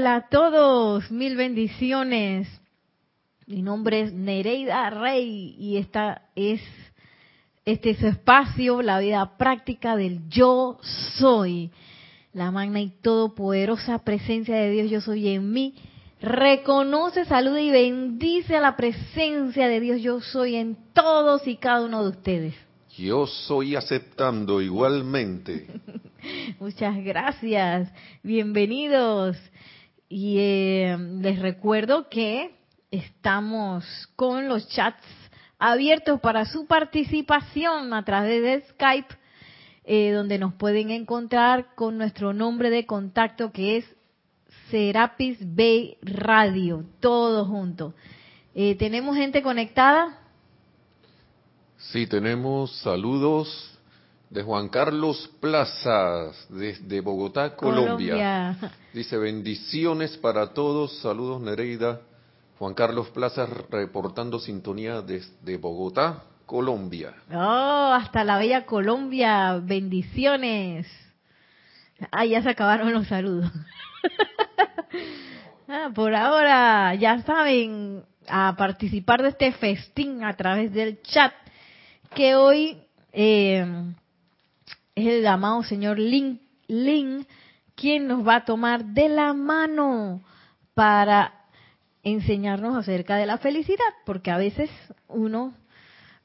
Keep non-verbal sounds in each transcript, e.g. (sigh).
Hola a todos, mil bendiciones. Mi nombre es Nereida Rey y esta es este es su espacio, la vida práctica del yo soy. La magna y todopoderosa presencia de Dios yo soy en mí. Reconoce, saluda y bendice a la presencia de Dios yo soy en todos y cada uno de ustedes. Yo soy aceptando igualmente. (laughs) Muchas gracias. Bienvenidos. Y eh, les recuerdo que estamos con los chats abiertos para su participación a través de Skype, eh, donde nos pueden encontrar con nuestro nombre de contacto que es Serapis Bay Radio, todo junto. Eh, ¿Tenemos gente conectada? Sí, tenemos saludos de Juan Carlos Plazas, desde Bogotá, Colombia. Dice bendiciones para todos, saludos Nereida. Juan Carlos Plazas reportando sintonía desde Bogotá, Colombia. Oh, hasta la bella Colombia, bendiciones. Ah, ya se acabaron los saludos. (laughs) ah, por ahora, ya saben, a participar de este festín a través del chat, que hoy eh, es el amado señor Lin, Lin quien nos va a tomar de la mano para enseñarnos acerca de la felicidad, porque a veces uno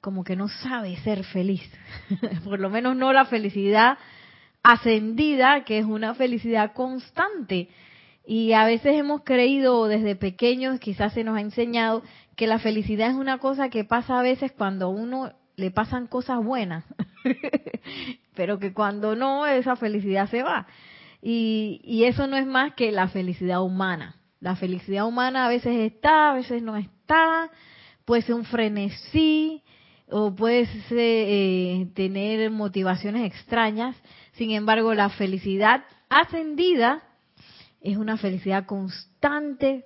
como que no sabe ser feliz, (laughs) por lo menos no la felicidad ascendida, que es una felicidad constante. Y a veces hemos creído desde pequeños, quizás se nos ha enseñado, que la felicidad es una cosa que pasa a veces cuando a uno le pasan cosas buenas. (laughs) pero que cuando no, esa felicidad se va. Y, y eso no es más que la felicidad humana. La felicidad humana a veces está, a veces no está, puede ser un frenesí o puede eh, tener motivaciones extrañas. Sin embargo, la felicidad ascendida es una felicidad constante,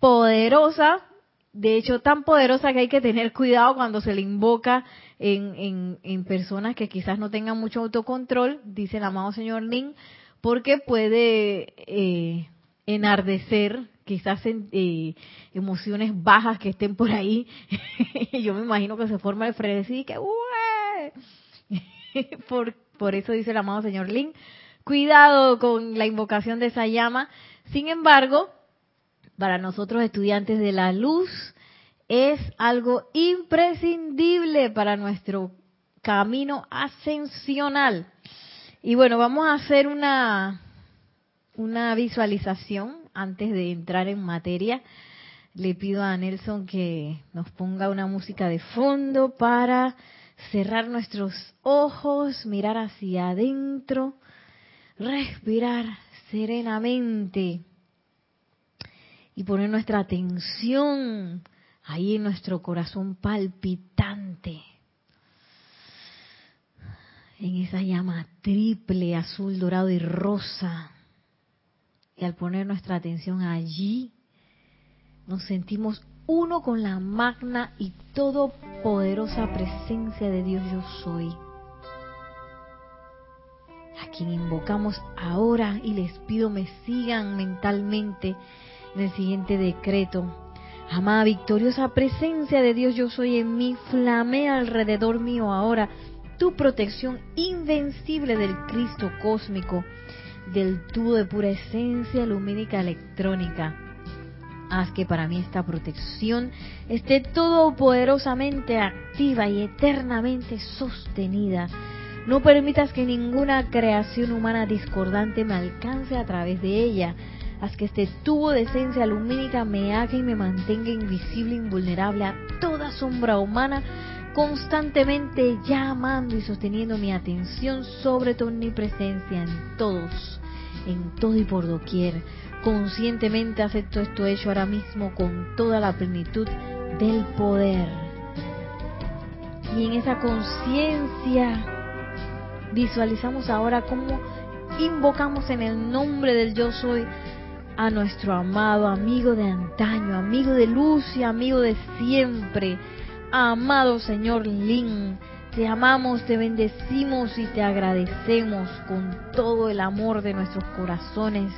poderosa, de hecho tan poderosa que hay que tener cuidado cuando se le invoca en, personas que quizás no tengan mucho autocontrol, dice el amado señor Ning, porque puede eh, enardecer quizás eh, emociones bajas que estén por ahí. (laughs) Yo me imagino que se forma el frenesí que (laughs) por, por eso dice el amado señor Lin, cuidado con la invocación de esa llama. Sin embargo, para nosotros estudiantes de la luz, es algo imprescindible para nuestro camino ascensional. Y bueno, vamos a hacer una, una visualización antes de entrar en materia. Le pido a Nelson que nos ponga una música de fondo para cerrar nuestros ojos, mirar hacia adentro, respirar serenamente y poner nuestra atención ahí en nuestro corazón palpitante, en esa llama triple, azul, dorado y rosa. Y al poner nuestra atención allí, nos sentimos uno con la magna y todopoderosa presencia de Dios yo soy, a quien invocamos ahora y les pido me sigan mentalmente en el siguiente decreto Amada victoriosa presencia de Dios yo soy en mí, flamea alrededor mío ahora tu protección invencible del Cristo cósmico, del tubo de pura esencia lumínica electrónica. Haz que para mí esta protección esté todopoderosamente activa y eternamente sostenida. No permitas que ninguna creación humana discordante me alcance a través de ella haz que este tubo de esencia lumínica me haga y me mantenga invisible, invulnerable a toda sombra humana, constantemente llamando y sosteniendo mi atención sobre tu omnipresencia en todos, en todo y por doquier. Conscientemente acepto esto hecho ahora mismo con toda la plenitud del poder. Y en esa conciencia visualizamos ahora cómo invocamos en el nombre del yo soy a nuestro amado amigo de antaño, amigo de luz y amigo de siempre, amado Señor Lin. Te amamos, te bendecimos y te agradecemos con todo el amor de nuestros corazones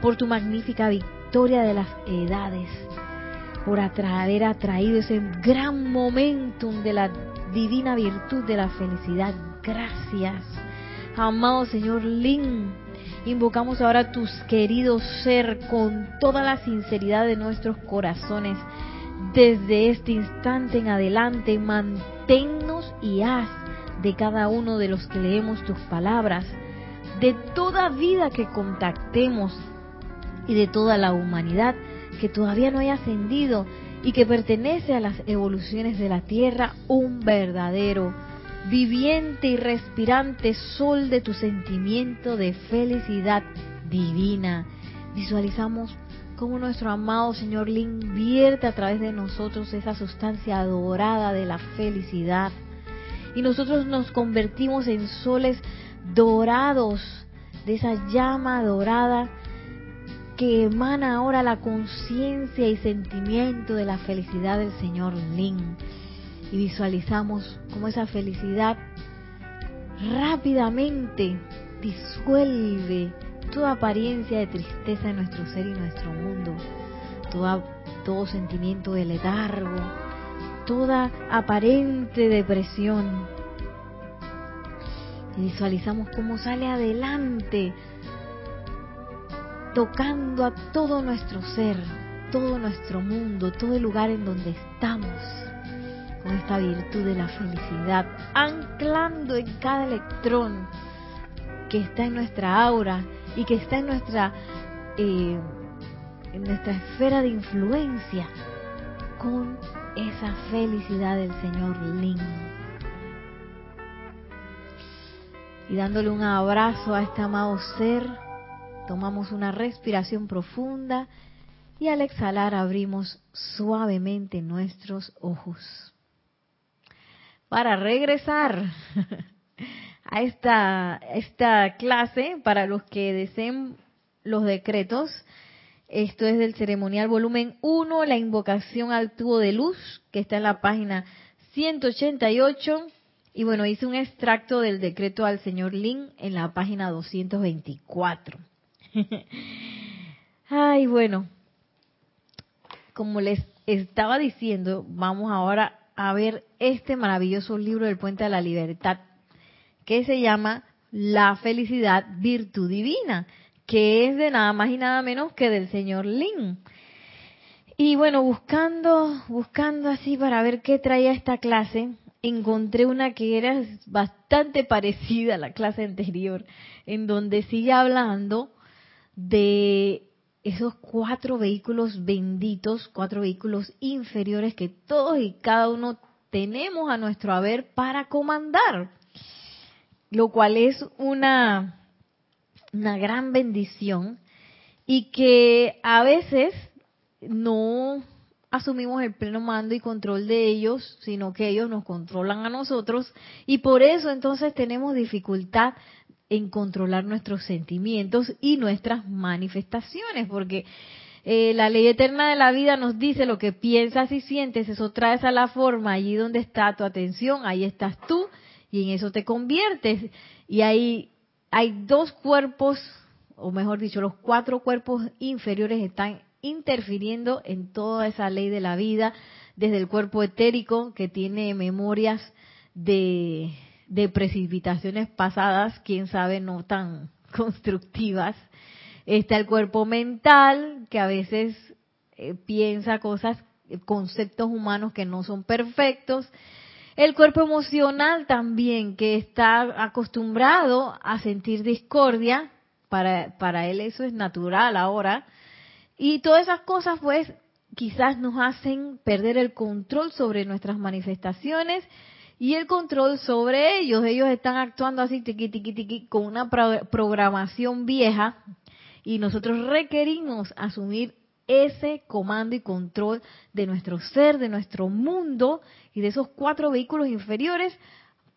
por tu magnífica victoria de las edades, por haber atraído ese gran momentum de la divina virtud de la felicidad. Gracias. Amado Señor Lin, invocamos ahora tus queridos ser con toda la sinceridad de nuestros corazones. Desde este instante en adelante, manténnos y haz de cada uno de los que leemos tus palabras, de toda vida que contactemos y de toda la humanidad que todavía no haya ascendido y que pertenece a las evoluciones de la Tierra, un verdadero, viviente y respirante sol de tu sentimiento de felicidad divina. Visualizamos cómo nuestro amado Señor Lin vierte a través de nosotros esa sustancia dorada de la felicidad. Y nosotros nos convertimos en soles dorados de esa llama dorada que emana ahora la conciencia y sentimiento de la felicidad del Señor Lin. Y visualizamos cómo esa felicidad rápidamente disuelve toda apariencia de tristeza en nuestro ser y nuestro mundo, toda, todo sentimiento de letargo, toda aparente depresión. Y visualizamos cómo sale adelante tocando a todo nuestro ser, todo nuestro mundo, todo el lugar en donde estamos, con esta virtud de la felicidad, anclando en cada electrón que está en nuestra aura y que está en nuestra eh, en nuestra esfera de influencia con esa felicidad del Señor Lin. Y dándole un abrazo a este amado ser, Tomamos una respiración profunda y al exhalar abrimos suavemente nuestros ojos. Para regresar (laughs) a esta, clase, para los que deseen los decretos, esto es del ceremonial volumen 1, la invocación al tubo de luz, que está en la página 188. Y bueno, hice un extracto del decreto al señor Lin en la página 224. (laughs) Ay, bueno, como les estaba diciendo, vamos ahora a ver este maravilloso libro del Puente de la Libertad, que se llama La felicidad, virtud divina, que es de nada más y nada menos que del señor Lin. Y bueno, buscando, buscando así para ver qué traía esta clase, encontré una que era bastante parecida a la clase anterior, en donde sigue hablando de esos cuatro vehículos benditos, cuatro vehículos inferiores que todos y cada uno tenemos a nuestro haber para comandar, lo cual es una, una gran bendición y que a veces no asumimos el pleno mando y control de ellos, sino que ellos nos controlan a nosotros y por eso entonces tenemos dificultad en controlar nuestros sentimientos y nuestras manifestaciones, porque eh, la ley eterna de la vida nos dice lo que piensas y sientes, eso traes a la forma, allí donde está tu atención, ahí estás tú y en eso te conviertes. Y ahí hay dos cuerpos, o mejor dicho, los cuatro cuerpos inferiores están interfiriendo en toda esa ley de la vida, desde el cuerpo etérico que tiene memorias de de precipitaciones pasadas, quién sabe, no tan (laughs) constructivas. Está el cuerpo mental, que a veces eh, piensa cosas, conceptos humanos que no son perfectos. El cuerpo emocional también, que está acostumbrado a sentir discordia, para, para él eso es natural ahora. Y todas esas cosas, pues, quizás nos hacen perder el control sobre nuestras manifestaciones y el control sobre ellos. Ellos están actuando así, tiqui, tiqui, tiqui, con una programación vieja y nosotros requerimos asumir ese comando y control de nuestro ser, de nuestro mundo y de esos cuatro vehículos inferiores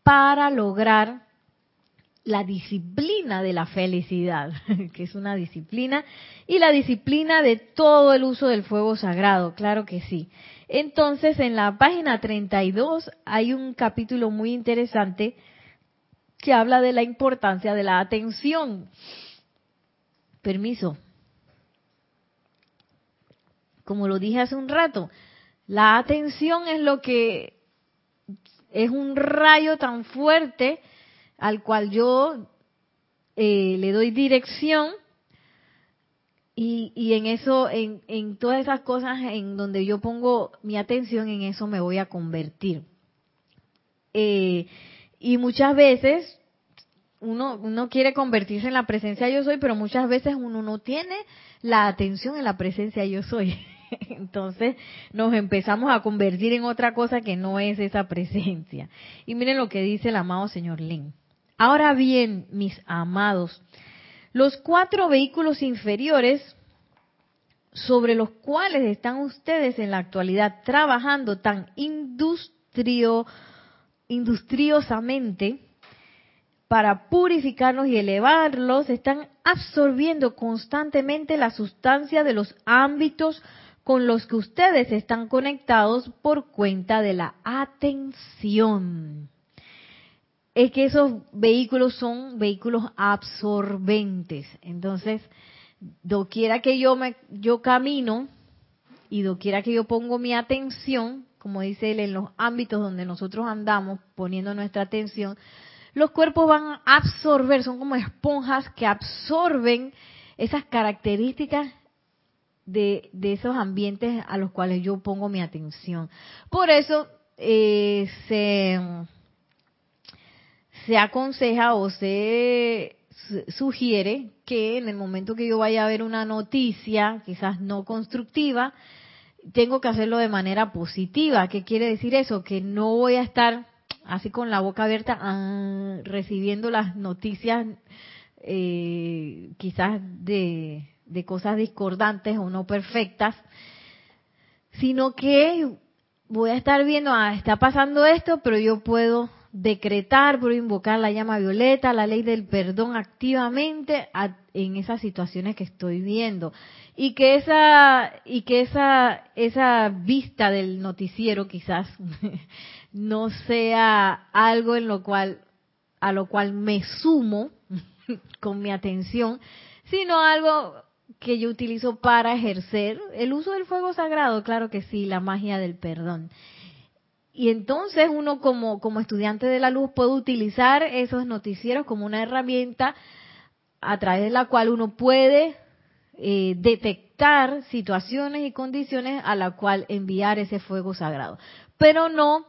para lograr la disciplina de la felicidad, (laughs) que es una disciplina, y la disciplina de todo el uso del fuego sagrado, claro que sí. Entonces, en la página 32 hay un capítulo muy interesante que habla de la importancia de la atención. Permiso. como lo dije hace un rato, la atención es lo que es un rayo tan fuerte al cual yo eh, le doy dirección y, y en eso, en, en, todas esas cosas en donde yo pongo mi atención, en eso me voy a convertir. Eh, y muchas veces uno, uno quiere convertirse en la presencia yo soy, pero muchas veces uno no tiene la atención en la presencia yo soy. (laughs) Entonces nos empezamos a convertir en otra cosa que no es esa presencia. Y miren lo que dice el amado señor Lin. Ahora bien, mis amados, los cuatro vehículos inferiores sobre los cuales están ustedes en la actualidad trabajando tan industrio, industriosamente para purificarlos y elevarlos, están absorbiendo constantemente la sustancia de los ámbitos con los que ustedes están conectados por cuenta de la atención es que esos vehículos son vehículos absorbentes. Entonces, doquiera que yo me yo camino y doquiera que yo pongo mi atención, como dice él, en los ámbitos donde nosotros andamos poniendo nuestra atención, los cuerpos van a absorber, son como esponjas que absorben esas características de, de esos ambientes a los cuales yo pongo mi atención. Por eso eh, se se aconseja o se sugiere que en el momento que yo vaya a ver una noticia, quizás no constructiva, tengo que hacerlo de manera positiva. ¿Qué quiere decir eso? Que no voy a estar así con la boca abierta ah, recibiendo las noticias eh, quizás de, de cosas discordantes o no perfectas, sino que voy a estar viendo, ah, está pasando esto, pero yo puedo decretar, por invocar la llama violeta, la ley del perdón activamente en esas situaciones que estoy viendo y que esa y que esa esa vista del noticiero quizás (laughs) no sea algo en lo cual a lo cual me sumo (laughs) con mi atención, sino algo que yo utilizo para ejercer el uso del fuego sagrado, claro que sí, la magia del perdón. Y entonces uno como, como estudiante de la luz puede utilizar esos noticieros como una herramienta a través de la cual uno puede eh, detectar situaciones y condiciones a la cual enviar ese fuego sagrado. Pero no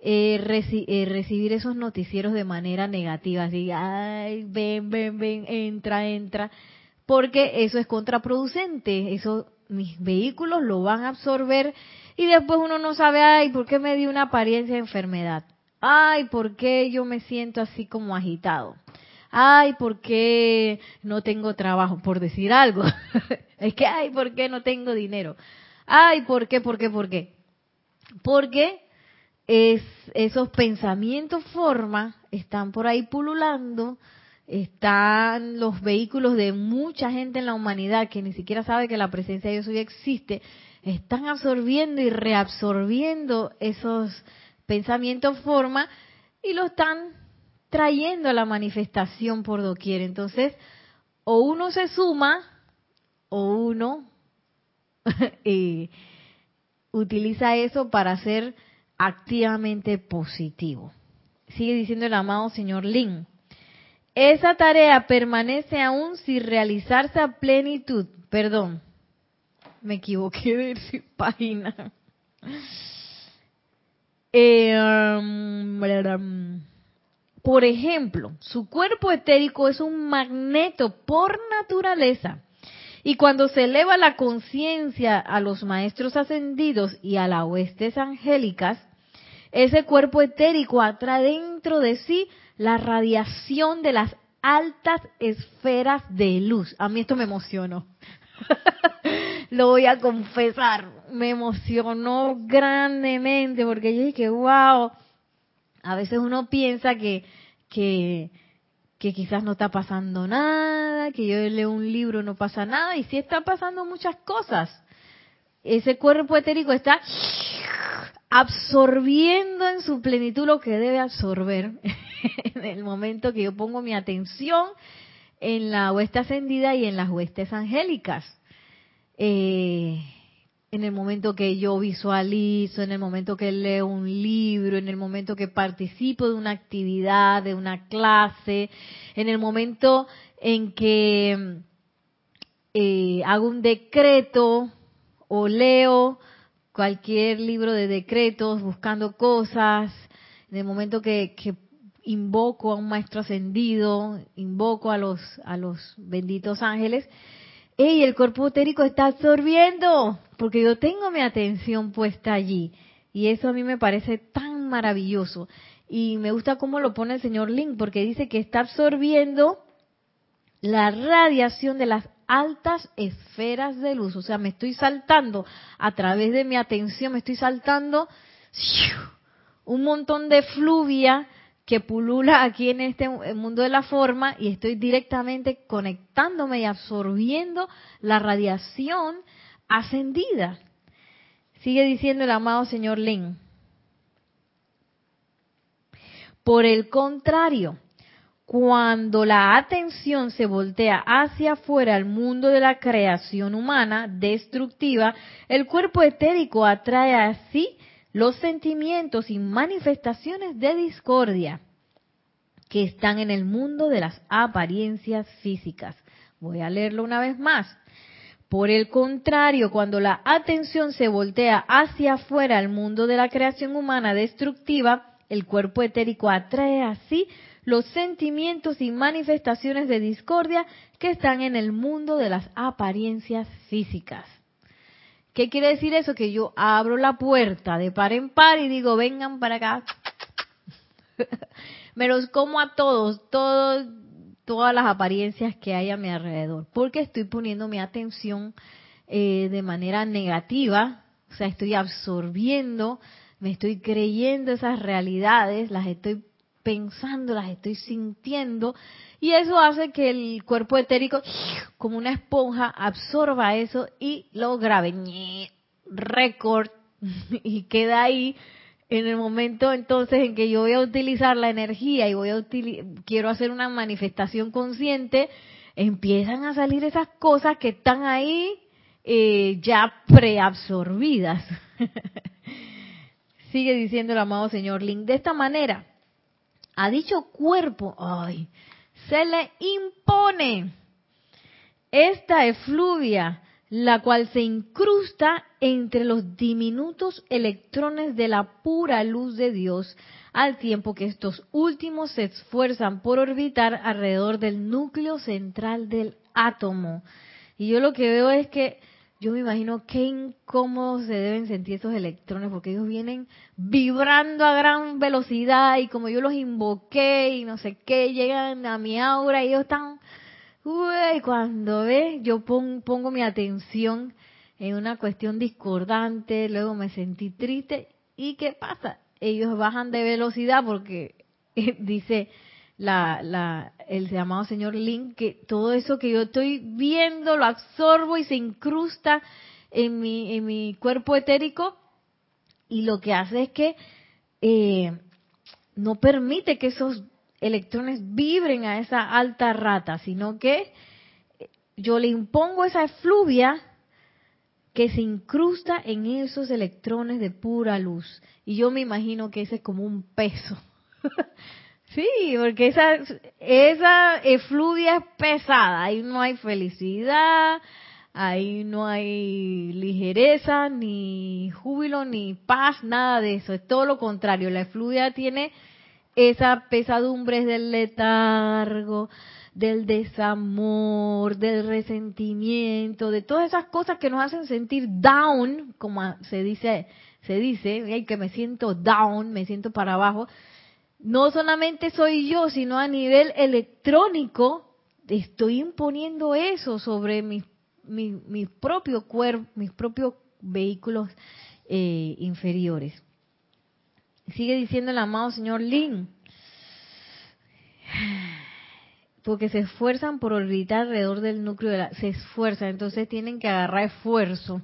eh, eh, recibir esos noticieros de manera negativa, así, ay, ven, ven, ven, entra, entra, porque eso es contraproducente, eso mis vehículos lo van a absorber y después uno no sabe, ay, ¿por qué me dio una apariencia de enfermedad? Ay, ¿por qué yo me siento así como agitado? Ay, ¿por qué no tengo trabajo? Por decir algo. (laughs) es que, ay, ¿por qué no tengo dinero? Ay, ¿por qué, por qué, por qué? Porque es, esos pensamientos forma están por ahí pululando, están los vehículos de mucha gente en la humanidad que ni siquiera sabe que la presencia de Dios hoy existe están absorbiendo y reabsorbiendo esos pensamientos forma y lo están trayendo a la manifestación por doquier. Entonces, o uno se suma o uno (laughs) eh, utiliza eso para ser activamente positivo. Sigue diciendo el amado señor Lin. Esa tarea permanece aún sin realizarse a plenitud. Perdón, (laughs) me equivoqué de (laughs) página. Um, por ejemplo, su cuerpo etérico es un magneto por naturaleza. Y cuando se eleva la conciencia a los maestros ascendidos y a las huestes angélicas, ese cuerpo etérico atrae dentro de sí la radiación de las altas esferas de luz. A mí esto me emocionó. (laughs) lo voy a confesar, me emocionó grandemente porque yo dije, wow, a veces uno piensa que, que, que quizás no está pasando nada, que yo leo un libro no pasa nada, y sí está pasando muchas cosas. Ese cuerpo etérico está absorbiendo en su plenitud lo que debe absorber (laughs) en el momento que yo pongo mi atención en la hueste ascendida y en las huestes angélicas. Eh, en el momento que yo visualizo, en el momento que leo un libro, en el momento que participo de una actividad, de una clase, en el momento en que eh, hago un decreto o leo cualquier libro de decretos buscando cosas, en el momento que, que invoco a un maestro ascendido, invoco a los, a los benditos ángeles, y el cuerpo etérico está absorbiendo, porque yo tengo mi atención puesta allí. Y eso a mí me parece tan maravilloso. Y me gusta cómo lo pone el señor Link, porque dice que está absorbiendo la radiación de las altas esferas de luz. O sea, me estoy saltando a través de mi atención, me estoy saltando un montón de fluvia que pulula aquí en este mundo de la forma y estoy directamente conectándome y absorbiendo la radiación ascendida. Sigue diciendo el amado señor Lin. Por el contrario, cuando la atención se voltea hacia afuera al mundo de la creación humana destructiva, el cuerpo etérico atrae a sí los sentimientos y manifestaciones de discordia que están en el mundo de las apariencias físicas. Voy a leerlo una vez más. Por el contrario, cuando la atención se voltea hacia afuera al mundo de la creación humana destructiva, el cuerpo etérico atrae así los sentimientos y manifestaciones de discordia que están en el mundo de las apariencias físicas. ¿Qué quiere decir eso? Que yo abro la puerta de par en par y digo, vengan para acá. (laughs) Me los como a todos, todas las apariencias que hay a mi alrededor, porque estoy poniendo mi atención eh, de manera negativa, o sea, estoy absorbiendo, me estoy creyendo esas realidades, las estoy pensando, las estoy sintiendo, y eso hace que el cuerpo etérico, (sniffs) como una esponja, absorba eso y lo grabe, récord, (laughs) y queda ahí en el momento entonces en que yo voy a utilizar la energía y voy a quiero hacer una manifestación consciente, empiezan a salir esas cosas que están ahí eh, ya preabsorbidas. (laughs) Sigue diciendo el amado señor Link. De esta manera, a dicho cuerpo, ay, se le impone esta efluvia, la cual se incrusta entre los diminutos electrones de la pura luz de Dios, al tiempo que estos últimos se esfuerzan por orbitar alrededor del núcleo central del átomo. Y yo lo que veo es que yo me imagino qué incómodos se deben sentir esos electrones, porque ellos vienen vibrando a gran velocidad y como yo los invoqué y no sé qué, llegan a mi aura y ellos están, uy, cuando ve, yo pongo mi atención en una cuestión discordante, luego me sentí triste y ¿qué pasa? Ellos bajan de velocidad porque (laughs) dice la, la, el llamado señor Link, que todo eso que yo estoy viendo lo absorbo y se incrusta en mi, en mi cuerpo etérico y lo que hace es que eh, no permite que esos electrones vibren a esa alta rata, sino que yo le impongo esa efluvia que se incrusta en esos electrones de pura luz. Y yo me imagino que ese es como un peso (laughs) Sí, porque esa, esa efluvia es pesada, ahí no hay felicidad, ahí no hay ligereza, ni júbilo, ni paz, nada de eso, es todo lo contrario, la efluvia tiene esa pesadumbre del letargo, del desamor, del resentimiento, de todas esas cosas que nos hacen sentir down, como se dice, se dice, que me siento down, me siento para abajo, no solamente soy yo, sino a nivel electrónico, estoy imponiendo eso sobre mi, mi, propio cuerpo, mis propios vehículos eh, inferiores. Sigue diciendo el amado señor Lin, porque se esfuerzan por orbitar alrededor del núcleo de se esfuerzan, entonces tienen que agarrar esfuerzo.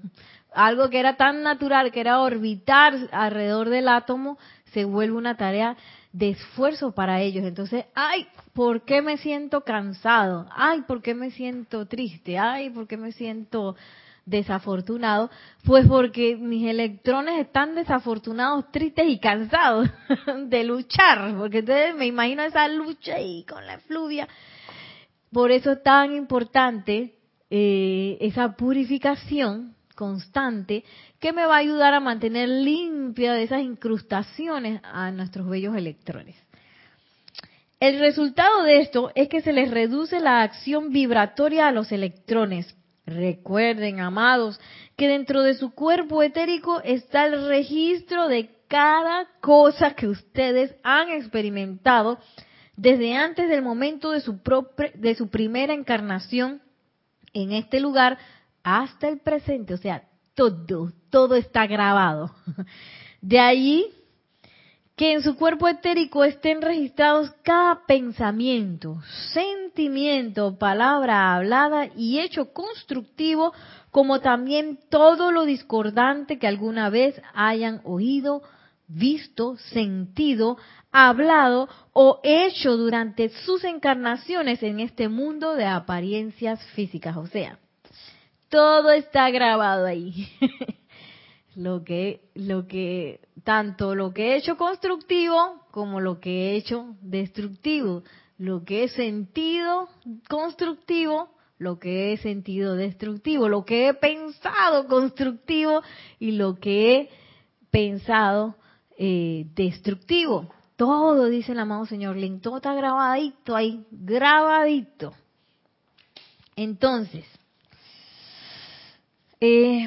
Algo que era tan natural, que era orbitar alrededor del átomo, se vuelve una tarea de esfuerzo para ellos. Entonces, ay, ¿por qué me siento cansado? Ay, ¿por qué me siento triste? Ay, ¿por qué me siento desafortunado, pues porque mis electrones están desafortunados, tristes y cansados (laughs) de luchar, porque entonces me imagino esa lucha ahí con la fluvia. Por eso es tan importante eh, esa purificación constante que me va a ayudar a mantener limpia de esas incrustaciones a nuestros bellos electrones. El resultado de esto es que se les reduce la acción vibratoria a los electrones. Recuerden, amados, que dentro de su cuerpo etérico está el registro de cada cosa que ustedes han experimentado desde antes del momento de su, de su primera encarnación en este lugar hasta el presente. O sea, todo, todo está grabado. De allí que en su cuerpo etérico estén registrados cada pensamiento, sentimiento, palabra hablada y hecho constructivo, como también todo lo discordante que alguna vez hayan oído, visto, sentido, hablado o hecho durante sus encarnaciones en este mundo de apariencias físicas. O sea, todo está grabado ahí. (laughs) lo que, lo que, tanto lo que he hecho constructivo como lo que he hecho destructivo, lo que he sentido constructivo, lo que he sentido destructivo, lo que he pensado constructivo y lo que he pensado eh, destructivo. Todo, dice el amado Señor Link, todo está grabadito ahí, grabadito. Entonces, eh,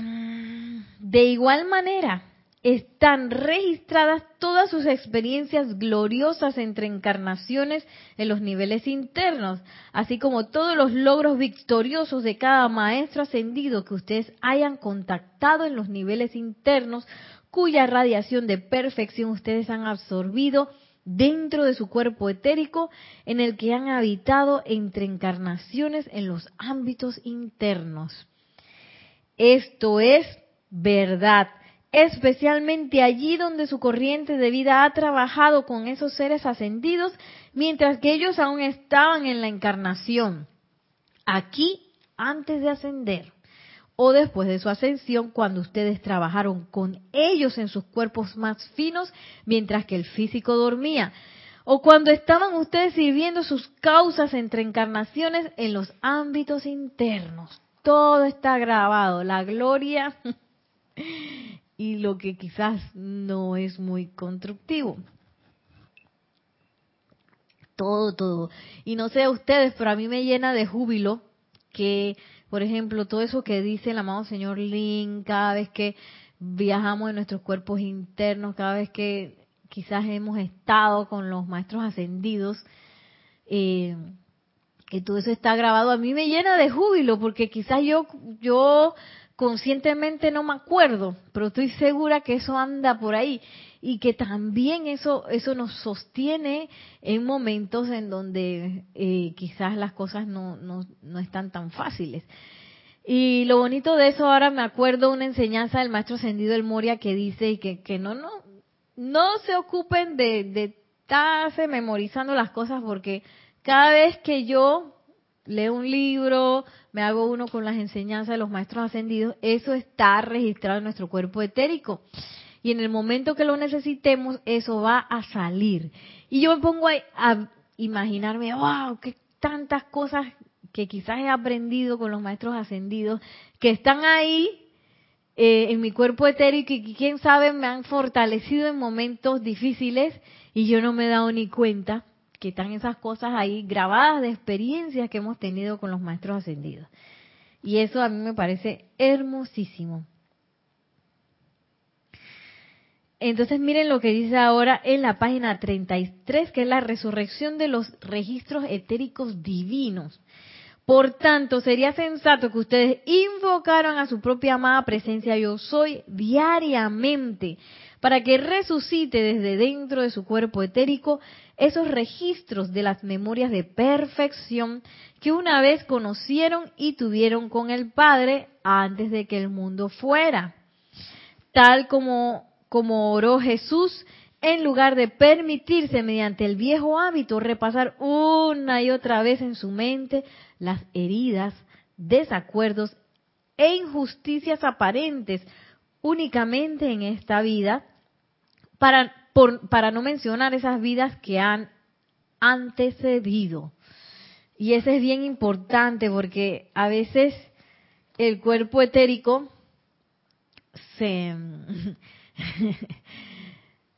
de igual manera, están registradas todas sus experiencias gloriosas entre encarnaciones en los niveles internos, así como todos los logros victoriosos de cada maestro ascendido que ustedes hayan contactado en los niveles internos, cuya radiación de perfección ustedes han absorbido dentro de su cuerpo etérico en el que han habitado entre encarnaciones en los ámbitos internos. Esto es verdad, especialmente allí donde su corriente de vida ha trabajado con esos seres ascendidos mientras que ellos aún estaban en la encarnación. Aquí, antes de ascender, o después de su ascensión, cuando ustedes trabajaron con ellos en sus cuerpos más finos mientras que el físico dormía, o cuando estaban ustedes sirviendo sus causas entre encarnaciones en los ámbitos internos. Todo está grabado, la gloria y lo que quizás no es muy constructivo. Todo, todo. Y no sé a ustedes, pero a mí me llena de júbilo que, por ejemplo, todo eso que dice el amado señor Lin, cada vez que viajamos en nuestros cuerpos internos, cada vez que quizás hemos estado con los maestros ascendidos, eh, que todo eso está grabado, a mí me llena de júbilo, porque quizás yo, yo conscientemente no me acuerdo, pero estoy segura que eso anda por ahí y que también eso eso nos sostiene en momentos en donde eh, quizás las cosas no, no, no están tan fáciles. Y lo bonito de eso ahora me acuerdo una enseñanza del maestro Ascendido El Moria que dice que, que no, no, no se ocupen de, de estarse memorizando las cosas porque cada vez que yo leo un libro, me hago uno con las enseñanzas de los maestros ascendidos, eso está registrado en nuestro cuerpo etérico. Y en el momento que lo necesitemos, eso va a salir. Y yo me pongo a, imaginarme, wow, qué tantas cosas que quizás he aprendido con los maestros ascendidos, que están ahí eh, en mi cuerpo etérico y que quién sabe me han fortalecido en momentos difíciles y yo no me he dado ni cuenta que están esas cosas ahí grabadas de experiencias que hemos tenido con los maestros ascendidos. Y eso a mí me parece hermosísimo. Entonces miren lo que dice ahora en la página 33, que es la resurrección de los registros etéricos divinos. Por tanto, sería sensato que ustedes invocaran a su propia amada presencia yo soy diariamente para que resucite desde dentro de su cuerpo etérico esos registros de las memorias de perfección que una vez conocieron y tuvieron con el Padre antes de que el mundo fuera. Tal como, oró Jesús, en lugar de permitirse mediante el viejo hábito repasar una y otra vez en su mente las heridas, desacuerdos e injusticias aparentes únicamente en esta vida, para, para no mencionar esas vidas que han antecedido. Y eso es bien importante porque a veces el cuerpo etérico se, (laughs)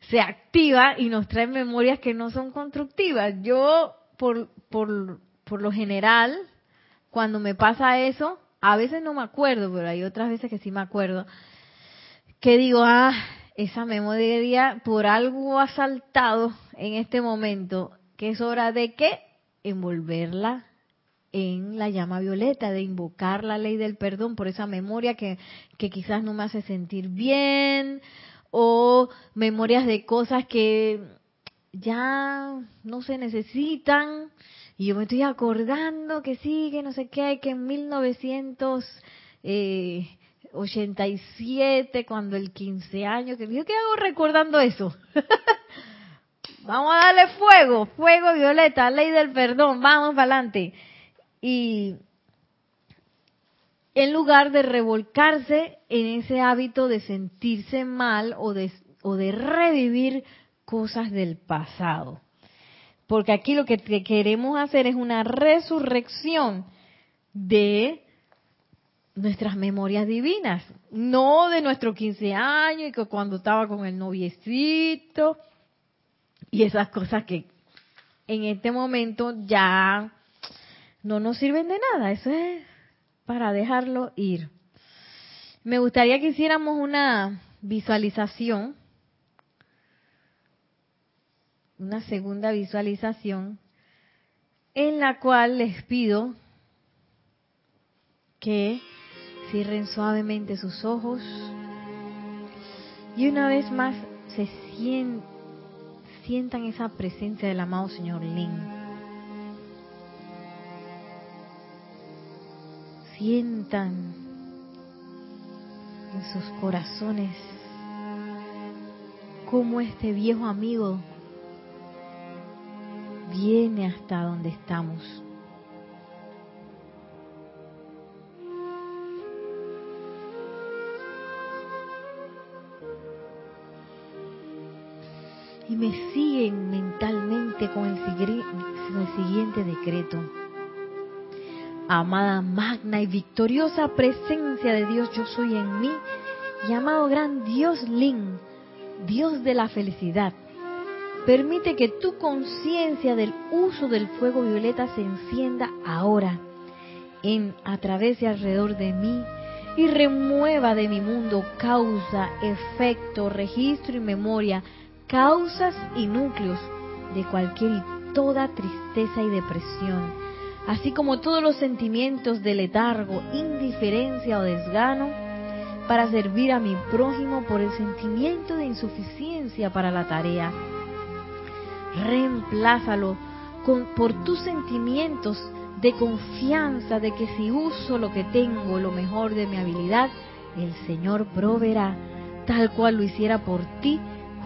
se activa y nos trae memorias que no son constructivas. Yo, por, por, por lo general, cuando me pasa eso, a veces no me acuerdo, pero hay otras veces que sí me acuerdo, que digo, ah, esa memoria por algo ha saltado en este momento, que es hora de que envolverla en la llama violeta, de invocar la ley del perdón por esa memoria que, que quizás no me hace sentir bien, o memorias de cosas que ya no se necesitan, y yo me estoy acordando que sí, que no sé qué, que en 1987, eh, cuando el 15 años, que yo qué hago recordando eso. (laughs) vamos a darle fuego, fuego violeta, ley del perdón, vamos para adelante. Y en lugar de revolcarse en ese hábito de sentirse mal o de, o de revivir cosas del pasado. Porque aquí lo que queremos hacer es una resurrección de nuestras memorias divinas, no de nuestro 15 años y que cuando estaba con el noviecito y esas cosas que en este momento ya no nos sirven de nada. Eso es para dejarlo ir. Me gustaría que hiciéramos una visualización, una segunda visualización, en la cual les pido que cierren suavemente sus ojos y una vez más se sientan esa presencia del amado Señor Lin sientan en sus corazones cómo este viejo amigo viene hasta donde estamos. Me siguen mentalmente con el, siguiente decreto amada magna y victoriosa presencia de Dios yo soy en mí, llamado gran Dios Lin, Dios de la felicidad. Permite que tu conciencia del uso del fuego violeta se encienda ahora, en, a través y alrededor de mí, y remueva de mi mundo causa, efecto, registro y memoria, causas y núcleos de cualquier y toda tristeza y depresión así como todos los sentimientos de letargo, indiferencia o desgano, para servir a mi prójimo por el sentimiento de insuficiencia para la tarea. Reemplázalo con, por tus sentimientos de confianza de que si uso lo que tengo, lo mejor de mi habilidad, el Señor proveerá, tal cual lo hiciera por ti,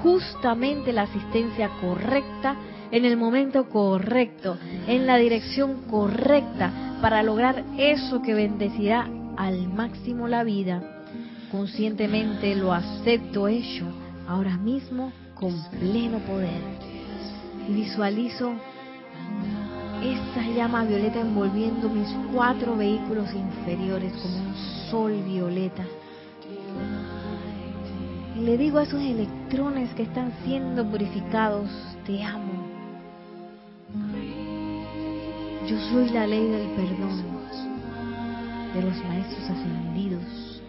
justamente la asistencia correcta en el momento correcto, en la dirección correcta, para lograr eso que bendecirá al máximo la vida. Conscientemente lo acepto hecho ahora mismo con pleno poder. Visualizo esa llama violeta envolviendo mis cuatro vehículos inferiores como un sol violeta. Le digo a esos electrones que están siendo purificados, te amo, yo soy la ley del perdón de los maestros ascendidos.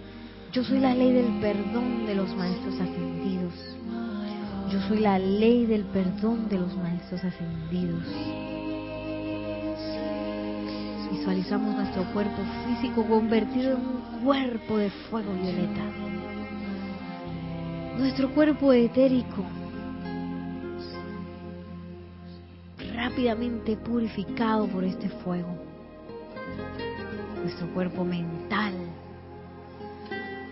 Yo soy la ley del perdón de los maestros ascendidos. Yo soy la ley del perdón de los maestros ascendidos. Visualizamos nuestro cuerpo físico convertido en un cuerpo de fuego violeta. Nuestro cuerpo etérico rápidamente purificado por este fuego. Nuestro cuerpo mental,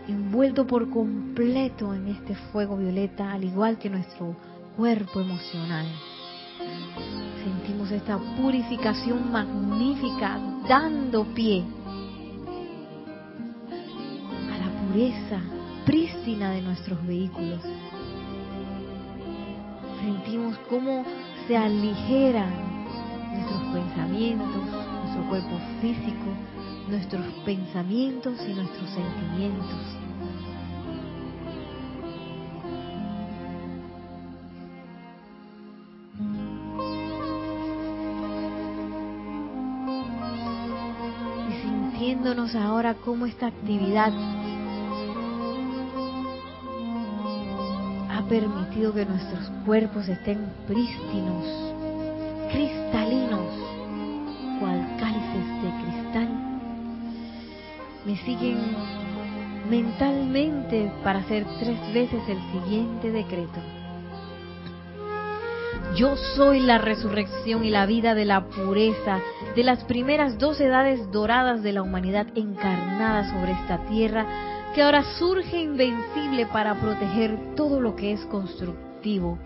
envuelto por completo en este fuego violeta, al igual que nuestro cuerpo emocional. Sentimos esta purificación magnífica dando pie pureza prístina de nuestros vehículos. Sentimos cómo se aligeran nuestros pensamientos, nuestro cuerpo físico, nuestros pensamientos y nuestros sentimientos. ahora cómo esta actividad permitido que nuestros cuerpos estén prístinos, cristalinos, cual cálices de cristal. Me siguen mentalmente para hacer tres veces el siguiente decreto. Yo soy la resurrección y la vida de la pureza de las primeras dos edades doradas de la humanidad encarnada sobre esta tierra, que ahora surge invencible para proteger todo lo que es constructivo.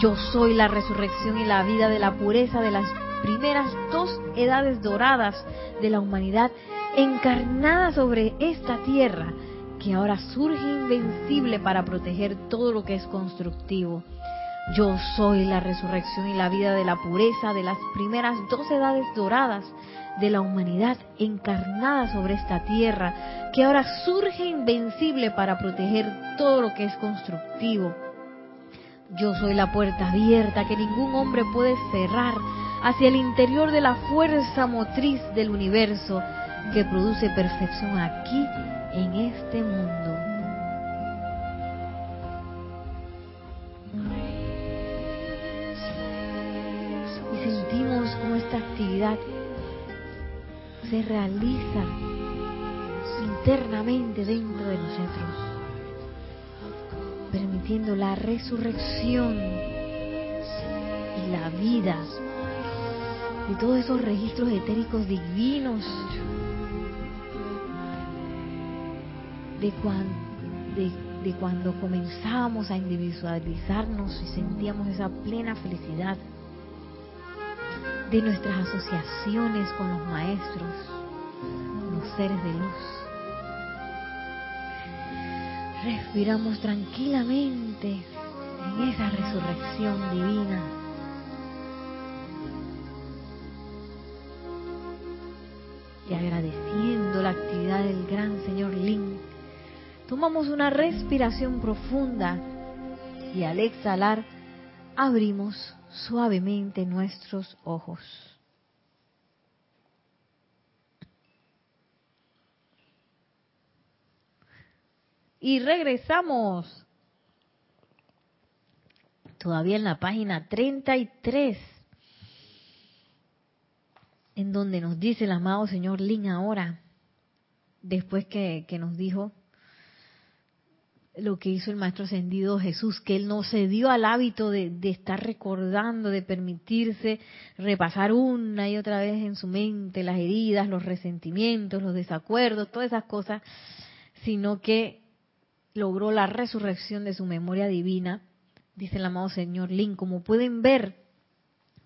Yo soy la resurrección y la vida de la pureza de las primeras dos edades doradas de la humanidad encarnada sobre esta tierra, que ahora surge invencible para proteger todo lo que es constructivo. Yo soy la resurrección y la vida de la pureza de las primeras dos edades doradas de la humanidad encarnada sobre esta tierra, que ahora surge invencible para proteger todo lo que es constructivo. Yo soy la puerta abierta que ningún hombre puede cerrar hacia el interior de la fuerza motriz del universo que produce perfección aquí en este mundo. Actividad se realiza internamente dentro de nosotros, permitiendo la resurrección y la vida de todos esos registros etéricos divinos de, de, de cuando comenzamos a individualizarnos y sentíamos esa plena felicidad de nuestras asociaciones con los maestros, los seres de luz. Respiramos tranquilamente en esa resurrección divina. Y agradeciendo la actividad del gran señor Lin, tomamos una respiración profunda y al exhalar abrimos suavemente nuestros ojos. Y regresamos. Todavía en la página 33, en donde nos dice el amado señor Lin ahora, después que, que nos dijo lo que hizo el Maestro Ascendido Jesús, que él no se dio al hábito de, estar recordando, de permitirse repasar una y otra vez en su mente las heridas, los resentimientos, los desacuerdos, todas esas cosas, sino que logró la resurrección de su memoria divina, dice el amado Señor Lin, como pueden ver,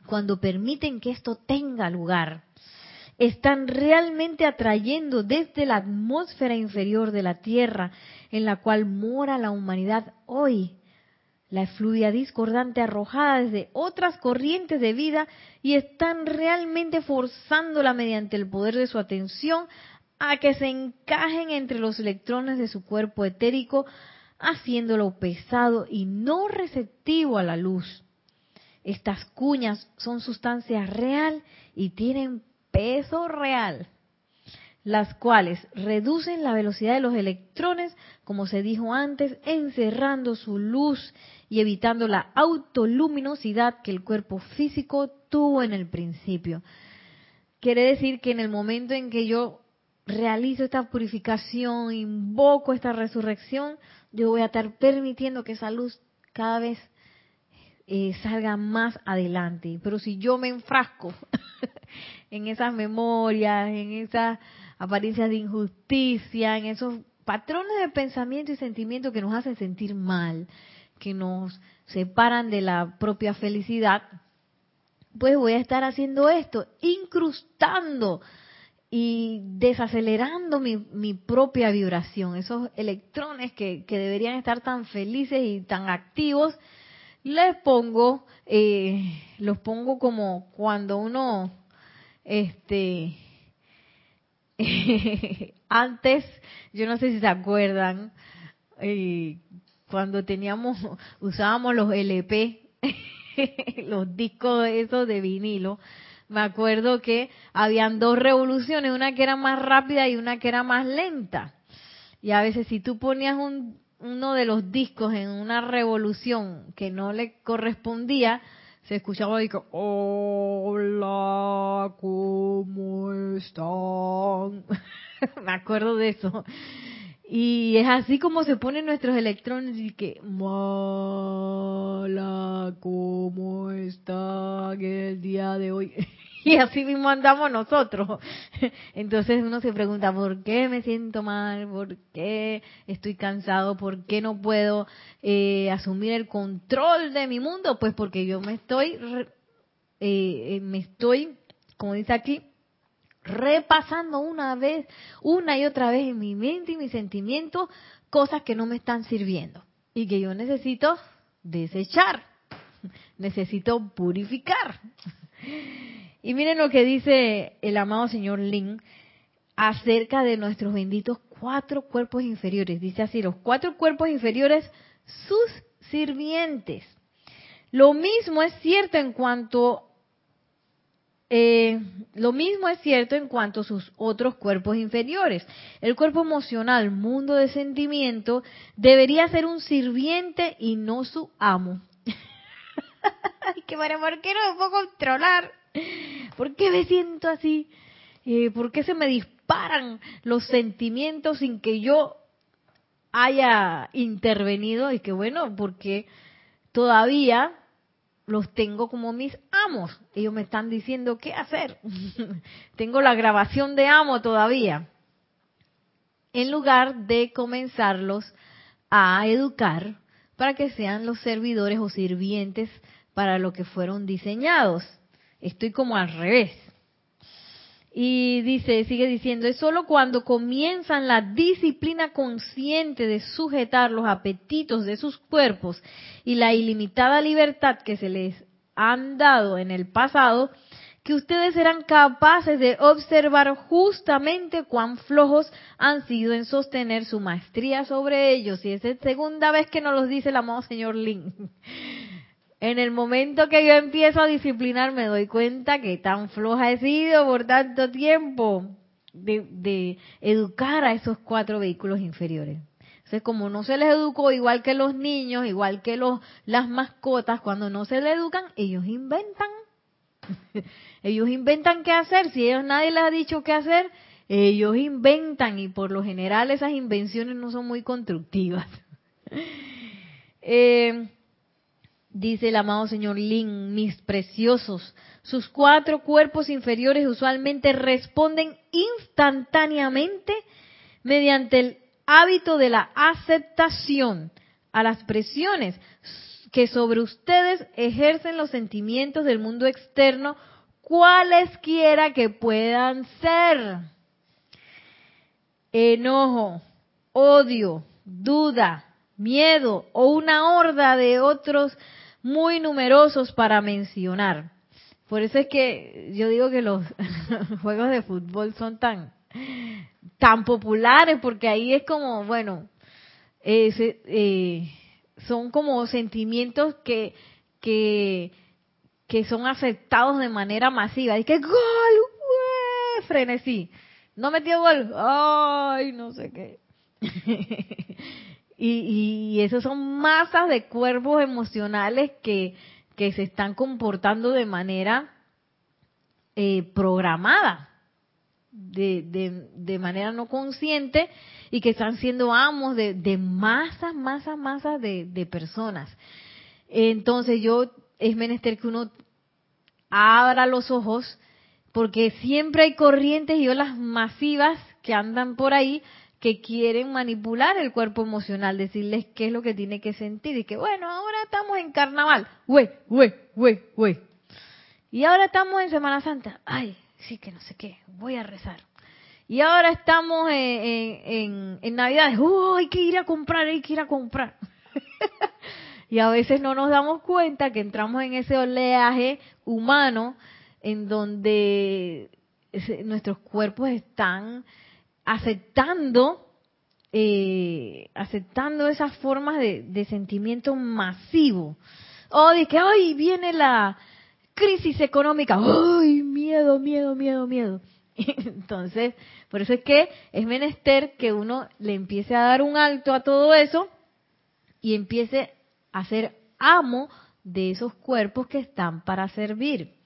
cuando permiten que esto tenga lugar, están realmente atrayendo desde la atmósfera inferior de la Tierra en la cual mora la humanidad hoy, la efluvia discordante arrojada desde otras corrientes de vida y están realmente forzándola mediante el poder de su atención a que se encajen entre los electrones de su cuerpo etérico, haciéndolo pesado y no receptivo a la luz. Estas cuñas son sustancia real y tienen peso real las cuales reducen la velocidad de los electrones, como se dijo antes, encerrando su luz y evitando la autoluminosidad que el cuerpo físico tuvo en el principio. Quiere decir que en el momento en que yo realizo esta purificación, invoco esta resurrección, yo voy a estar permitiendo que esa luz cada vez eh, salga más adelante. Pero si yo me enfrasco (laughs) en esas memorias, en esas apariencias de injusticia, en esos patrones de pensamiento y sentimiento que nos hacen sentir mal, que nos separan de la propia felicidad, pues voy a estar haciendo esto, incrustando y desacelerando mi, mi, propia vibración. Esos electrones que, que, deberían estar tan felices y tan activos, les pongo, eh, los pongo como cuando uno, este, (laughs) antes, yo no sé si se acuerdan, eh, cuando teníamos, (laughs) usábamos los LP, (laughs) los discos esos de vinilo, me acuerdo que habían dos revoluciones, una que era más rápida y una que era más lenta. Y a veces si tú ponías un, uno de los discos en una revolución que no le correspondía, se escuchaba y que, hola, ¿cómo están? (laughs) me acuerdo de eso. Y es así como se ponen nuestros electrones y que, mala, ¿cómo están el día de hoy? (laughs) y así mismo andamos nosotros. (laughs) Entonces uno se pregunta, ¿por qué me siento mal? ¿Por qué estoy cansado? ¿Por qué no puedo eh, asumir el control de mi mundo? Pues porque yo me estoy, eh, eh, me estoy, como dice aquí, repasando una vez, una y otra vez en mi mente y mis sentimientos cosas que no me están sirviendo y que yo necesito desechar, (laughs) necesito purificar. Y miren lo que dice el amado señor Lin acerca de nuestros benditos cuatro cuerpos inferiores. Dice así, los cuatro cuerpos inferiores, sus sirvientes. Lo mismo es cierto en cuanto eh, lo mismo es cierto en cuanto a sus otros cuerpos inferiores. El cuerpo emocional, mundo de sentimiento, debería ser un sirviente y no su amo. (laughs) que bueno, ¿por qué no puedo controlar? (laughs) ¿Por qué me siento así? ¿Por qué se me disparan los sentimientos sin que yo haya intervenido? Y que bueno, porque todavía los tengo como mis amos. Ellos me están diciendo qué hacer. (laughs) tengo la grabación de amo todavía. En lugar de comenzarlos a educar para que sean los servidores o sirvientes para lo que fueron diseñados. Estoy como al revés. Y dice, sigue diciendo, es solo cuando comienzan la disciplina consciente de sujetar los apetitos de sus cuerpos y la ilimitada libertad que se les han dado en el pasado, que ustedes serán capaces de observar justamente cuán flojos han sido en sostener su maestría sobre ellos. Y esa es la segunda vez que nos lo dice el amado señor Lin. En el momento que yo empiezo a disciplinar me doy cuenta que tan floja he sido por tanto tiempo de, educar a esos cuatro vehículos inferiores. Entonces, como no se les educó igual que los niños, igual que los, las mascotas, cuando no se les educan, ellos inventan. (laughs) ellos inventan qué hacer. Si ellos nadie les ha dicho qué hacer, ellos inventan y por lo general esas invenciones no son muy constructivas. (laughs) eh, dice el amado señor Lin, mis preciosos, sus cuatro cuerpos inferiores usualmente responden instantáneamente mediante el hábito de la aceptación a las presiones que sobre ustedes ejercen los sentimientos del mundo externo, cualesquiera que puedan ser. Enojo, odio, duda, miedo o una horda de otros muy numerosos para mencionar. Por eso es que yo digo que los (laughs) juegos de fútbol son tan tan populares porque ahí es como bueno eh, son como sentimientos que que que son aceptados de manera masiva. Y que gol, frenesí. No metió gol, ay, no sé qué. (laughs) Y, y esos son masas de cuerpos emocionales que, que se están comportando de manera eh, programada, de, de, de, manera no consciente y que están siendo amos de, de masas, masas, masas de personas. Entonces yo es menester que uno abra los ojos porque siempre hay corrientes y olas masivas que andan por ahí que quieren manipular el cuerpo emocional, decirles qué es lo que tiene que sentir y que bueno, ahora estamos en carnaval, güey, güey, güey, güey. Y ahora estamos en Semana Santa, ay, sí que no sé qué, voy a rezar. Y ahora estamos en, en, en Navidades, ¡oh, hay que ir a comprar, hay que ir a comprar! (laughs) y a veces no nos damos cuenta que entramos en ese oleaje humano en donde nuestros cuerpos están aceptando eh, aceptando esas formas de, sentimiento masivo. O de que hoy viene la crisis económica. ¡Ay, miedo, miedo, miedo, miedo! (laughs) Entonces, por eso es que es menester que uno le empiece a dar un alto a todo eso y empiece a ser amo de esos cuerpos que están para servir.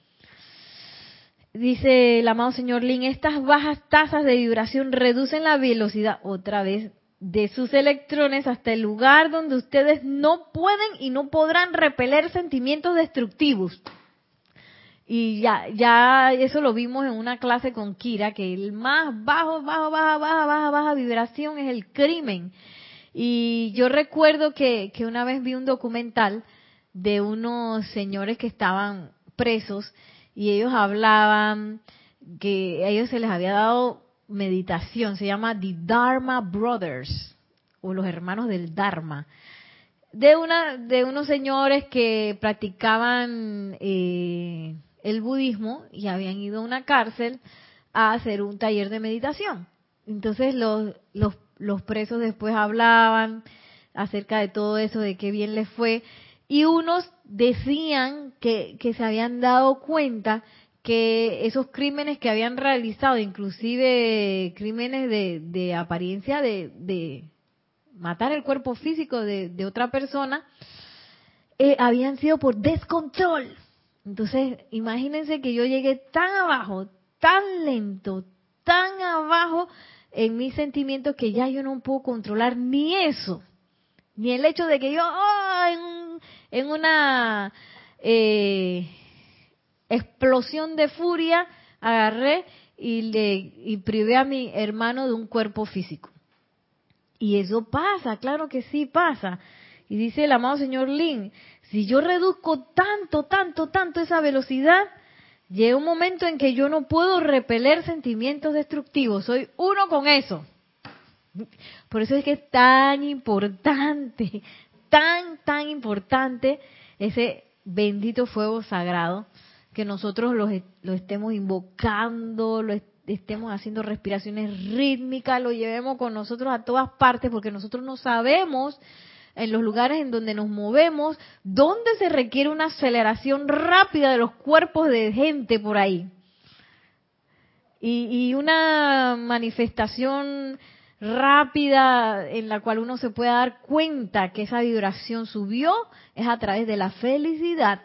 Dice el amado señor Lin, estas bajas tasas de vibración reducen la velocidad otra vez de sus electrones hasta el lugar donde ustedes no pueden y no podrán repeler sentimientos destructivos. Y ya, ya eso lo vimos en una clase con Kira, que el más bajo, bajo, baja, baja, baja, baja vibración es el crimen. Y yo recuerdo que, que una vez vi un documental de unos señores que estaban presos y ellos hablaban que a ellos se les había dado meditación, se llama The Dharma Brothers o los hermanos del Dharma, de una de unos señores que practicaban eh, el budismo y habían ido a una cárcel a hacer un taller de meditación. Entonces los, los, los presos después hablaban acerca de todo eso, de qué bien les fue, y unos decían que, que se habían dado cuenta que esos crímenes que habían realizado, inclusive crímenes de, de apariencia de, de, matar el cuerpo físico de, de otra persona, eh, habían sido por descontrol. Entonces, imagínense que yo llegué tan abajo, tan lento, tan abajo en mis sentimientos que ya yo no puedo controlar ni eso, ni el hecho de que yo oh, en una eh, explosión de furia, agarré y le y privé a mi hermano de un cuerpo físico. Y eso pasa, claro que sí pasa. Y dice el amado señor Lin, si yo reduzco tanto, tanto, tanto esa velocidad, llega un momento en que yo no puedo repeler sentimientos destructivos, soy uno con eso. Por eso es que es tan importante tan, tan importante ese bendito fuego sagrado, que nosotros lo, estemos invocando, lo estemos haciendo respiraciones rítmicas, lo llevemos con nosotros a todas partes, porque nosotros no sabemos en los lugares en donde nos movemos, dónde se requiere una aceleración rápida de los cuerpos de gente por ahí. Y, y una manifestación rápida en la cual uno se puede dar cuenta que esa vibración subió es a través de la felicidad,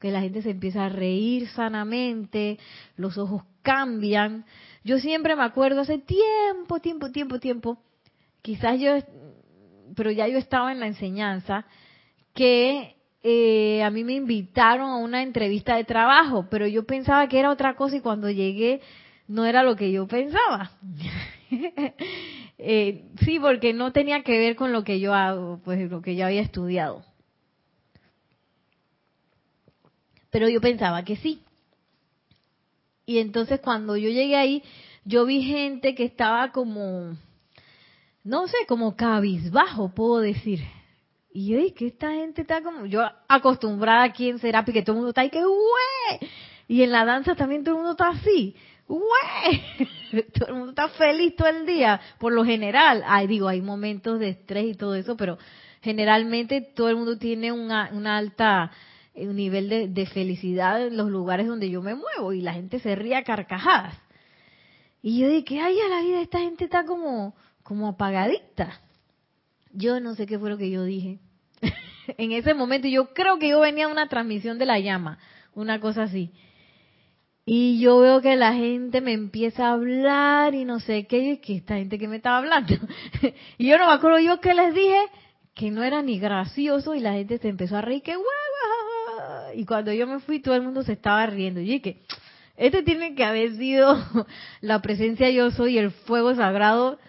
que la gente se empieza a reír sanamente, los ojos cambian. Yo siempre me acuerdo hace tiempo, tiempo, tiempo, tiempo, quizás yo, pero ya yo estaba en la enseñanza, que eh, a mí me invitaron a una entrevista de trabajo, pero yo pensaba que era otra cosa y cuando llegué no era lo que yo pensaba. (laughs) Eh, sí, porque no tenía que ver con lo que yo hago, pues lo que yo había estudiado. Pero yo pensaba que sí. Y entonces cuando yo llegué ahí, yo vi gente que estaba como, no sé, como cabizbajo, puedo decir. Y yo que esta gente está como, yo acostumbrada aquí en Serapi, que todo el mundo está ahí que, Y en la danza también todo el mundo está así. (laughs) (laughs) Todo el mundo está feliz todo el día, por lo general. Ay, digo, hay momentos de estrés y todo eso, pero generalmente todo el mundo tiene una, una alta eh, un nivel de, felicidad en los lugares donde yo me muevo y la gente se ríe a carcajadas. Y yo dije, ay, a la vida esta gente está como, como apagadita. Yo no sé qué fue lo que yo dije. (laughs) en ese momento yo creo que yo venía a una transmisión de la llama, una cosa así. Y yo veo que la gente me empieza a hablar y no sé qué, y que esta gente que me estaba hablando. (laughs) y yo no me acuerdo yo que les dije que no era ni gracioso y la gente se empezó a reír, que hueva. Y cuando yo me fui todo el mundo se estaba riendo. Y dije, este tiene que haber sido (laughs) la presencia yo soy, el fuego sagrado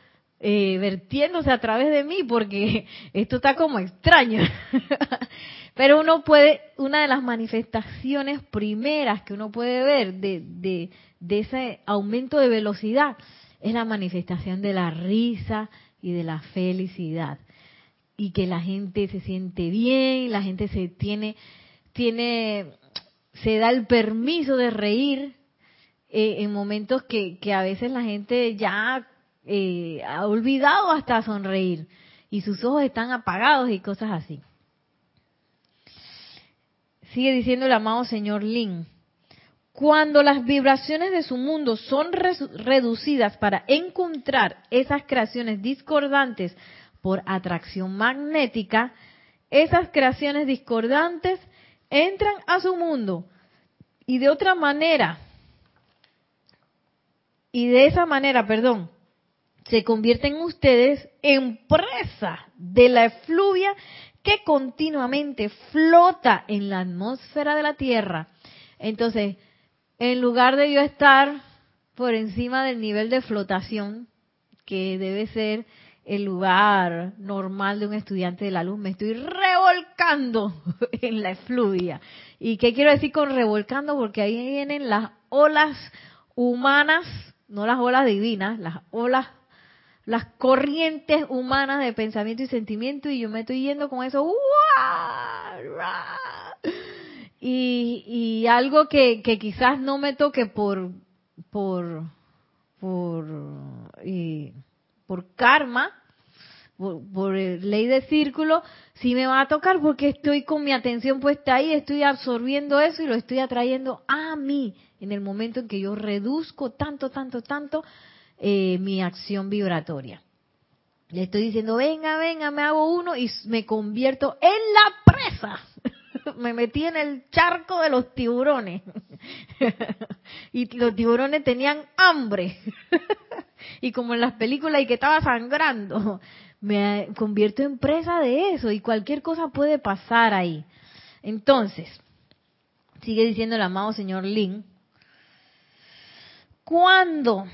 eh, vertiéndose a través de mí, porque (laughs) esto está como extraño. (laughs) Pero uno puede, una de las manifestaciones primeras que uno puede ver de, de, ese aumento de velocidad es la manifestación de la risa y de la felicidad. Y que la gente se siente bien, la gente se tiene, tiene, se da el permiso de reír eh, en momentos que, que, a veces la gente ya eh, ha olvidado hasta sonreír y sus ojos están apagados y cosas así. Sigue diciendo el amado señor Lin. Cuando las vibraciones de su mundo son reducidas para encontrar esas creaciones discordantes por atracción magnética, esas creaciones discordantes entran a su mundo y de otra manera, y de esa manera, perdón, se convierten ustedes en presa de la efluvia que continuamente flota en la atmósfera de la Tierra. Entonces, en lugar de yo estar por encima del nivel de flotación, que debe ser el lugar normal de un estudiante de la luz, me estoy revolcando (laughs) en la efluvia. ¿Y qué quiero decir con revolcando? Porque ahí vienen las olas humanas, no las olas divinas, las olas, las corrientes humanas de pensamiento y sentimiento, y yo me estoy yendo con eso. Y, algo que, quizás no me toque por, por, por, por karma, por, ley de círculo, sí me va a tocar porque estoy con mi atención puesta ahí, estoy absorbiendo eso y lo estoy atrayendo a mí en el momento en que yo reduzco tanto, tanto, tanto eh, mi acción vibratoria. Le estoy diciendo, venga, venga, me hago uno y me convierto en la presa (laughs) me metí en el charco de los tiburones. (laughs) y los tiburones tenían hambre. (laughs) y como en las películas y que estaba sangrando, me convierto en presa de eso y cualquier cosa puede pasar ahí. Entonces, sigue diciendo el amado señor Lin, cuando